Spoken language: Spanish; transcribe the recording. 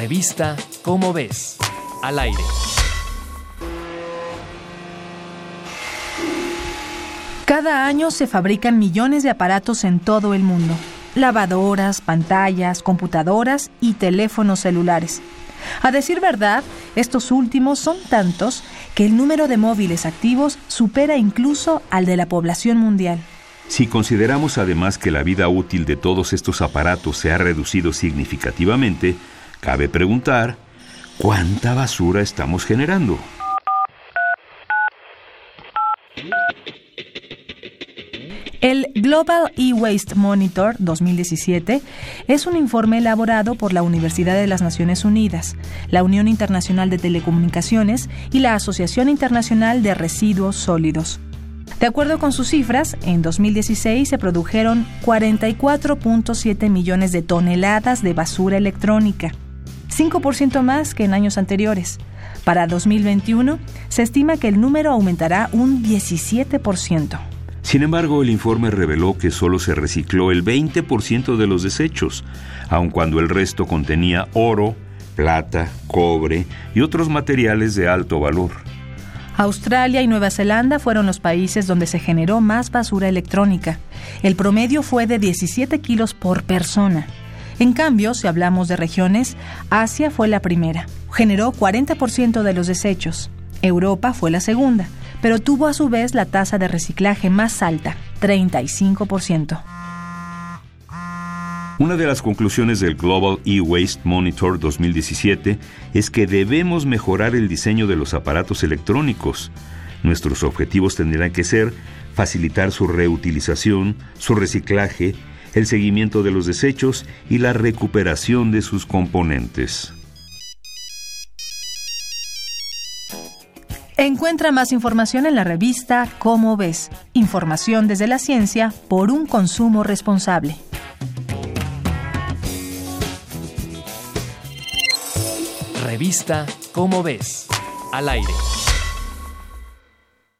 Revista Cómo ves, al aire. Cada año se fabrican millones de aparatos en todo el mundo. Lavadoras, pantallas, computadoras y teléfonos celulares. A decir verdad, estos últimos son tantos que el número de móviles activos supera incluso al de la población mundial. Si consideramos además que la vida útil de todos estos aparatos se ha reducido significativamente, cabe preguntar, ¿cuánta basura estamos generando? El Global E-Waste Monitor 2017 es un informe elaborado por la Universidad de las Naciones Unidas, la Unión Internacional de Telecomunicaciones y la Asociación Internacional de Residuos Sólidos. De acuerdo con sus cifras, en 2016 se produjeron 44.7 millones de toneladas de basura electrónica, 5% más que en años anteriores. Para 2021 se estima que el número aumentará un 17%. Sin embargo, el informe reveló que solo se recicló el 20% de los desechos, aun cuando el resto contenía oro, plata, cobre y otros materiales de alto valor. Australia y Nueva Zelanda fueron los países donde se generó más basura electrónica. El promedio fue de 17 kilos por persona. En cambio, si hablamos de regiones, Asia fue la primera. Generó 40% de los desechos. Europa fue la segunda pero tuvo a su vez la tasa de reciclaje más alta, 35%. Una de las conclusiones del Global E-Waste Monitor 2017 es que debemos mejorar el diseño de los aparatos electrónicos. Nuestros objetivos tendrán que ser facilitar su reutilización, su reciclaje, el seguimiento de los desechos y la recuperación de sus componentes. Encuentra más información en la revista Cómo ves, información desde la ciencia por un consumo responsable. Revista Cómo ves, al aire.